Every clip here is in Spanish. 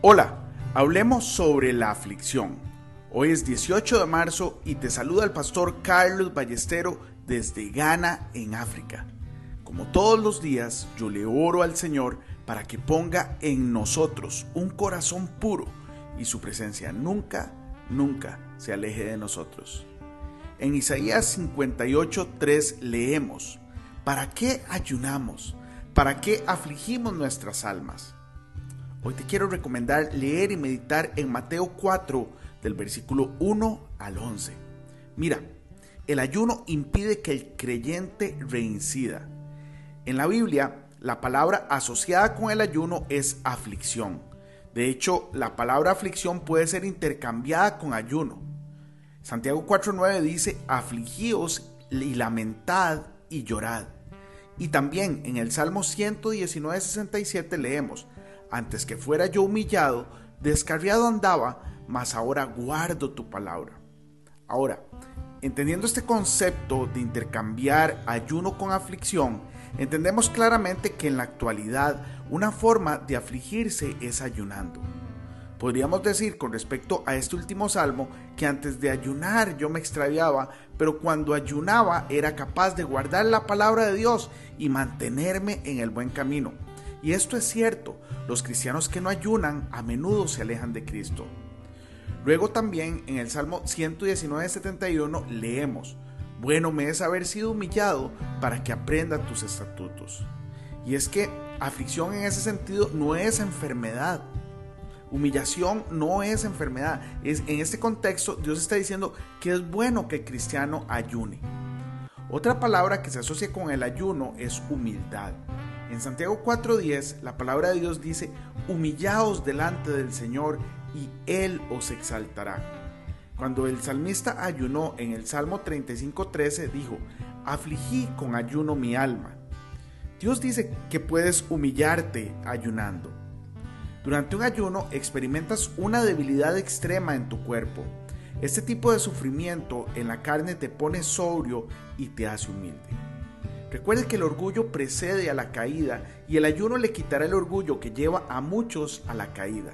Hola, hablemos sobre la aflicción. Hoy es 18 de marzo y te saluda el pastor Carlos Ballestero desde Ghana, en África. Como todos los días, yo le oro al Señor para que ponga en nosotros un corazón puro y su presencia nunca, nunca se aleje de nosotros. En Isaías 58:3 leemos, ¿para qué ayunamos? ¿Para qué afligimos nuestras almas? Hoy te quiero recomendar leer y meditar en Mateo 4 del versículo 1 al 11. Mira, el ayuno impide que el creyente reincida. En la Biblia, la palabra asociada con el ayuno es aflicción. De hecho, la palabra aflicción puede ser intercambiada con ayuno. Santiago 4.9 dice, afligíos y lamentad y llorad. Y también en el Salmo 119.67 leemos, antes que fuera yo humillado, descarriado andaba, mas ahora guardo tu palabra. Ahora, entendiendo este concepto de intercambiar ayuno con aflicción, entendemos claramente que en la actualidad una forma de afligirse es ayunando. Podríamos decir con respecto a este último salmo que antes de ayunar yo me extraviaba, pero cuando ayunaba era capaz de guardar la palabra de Dios y mantenerme en el buen camino. Y esto es cierto, los cristianos que no ayunan a menudo se alejan de Cristo. Luego también en el Salmo 119.71 leemos, bueno me es haber sido humillado para que aprenda tus estatutos. Y es que aflicción en ese sentido no es enfermedad. Humillación no es enfermedad. Es, en este contexto Dios está diciendo que es bueno que el cristiano ayune. Otra palabra que se asocia con el ayuno es humildad. En Santiago 4:10 la palabra de Dios dice, humillaos delante del Señor y Él os exaltará. Cuando el salmista ayunó en el Salmo 35:13 dijo, afligí con ayuno mi alma. Dios dice que puedes humillarte ayunando. Durante un ayuno experimentas una debilidad extrema en tu cuerpo. Este tipo de sufrimiento en la carne te pone sobrio y te hace humilde. Recuerde que el orgullo precede a la caída y el ayuno le quitará el orgullo que lleva a muchos a la caída.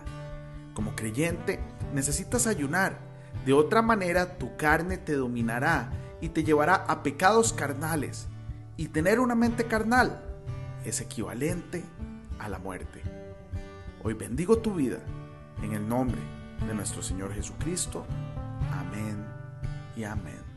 Como creyente, necesitas ayunar. De otra manera, tu carne te dominará y te llevará a pecados carnales. Y tener una mente carnal es equivalente a la muerte. Hoy bendigo tu vida en el nombre de nuestro Señor Jesucristo. Amén y amén.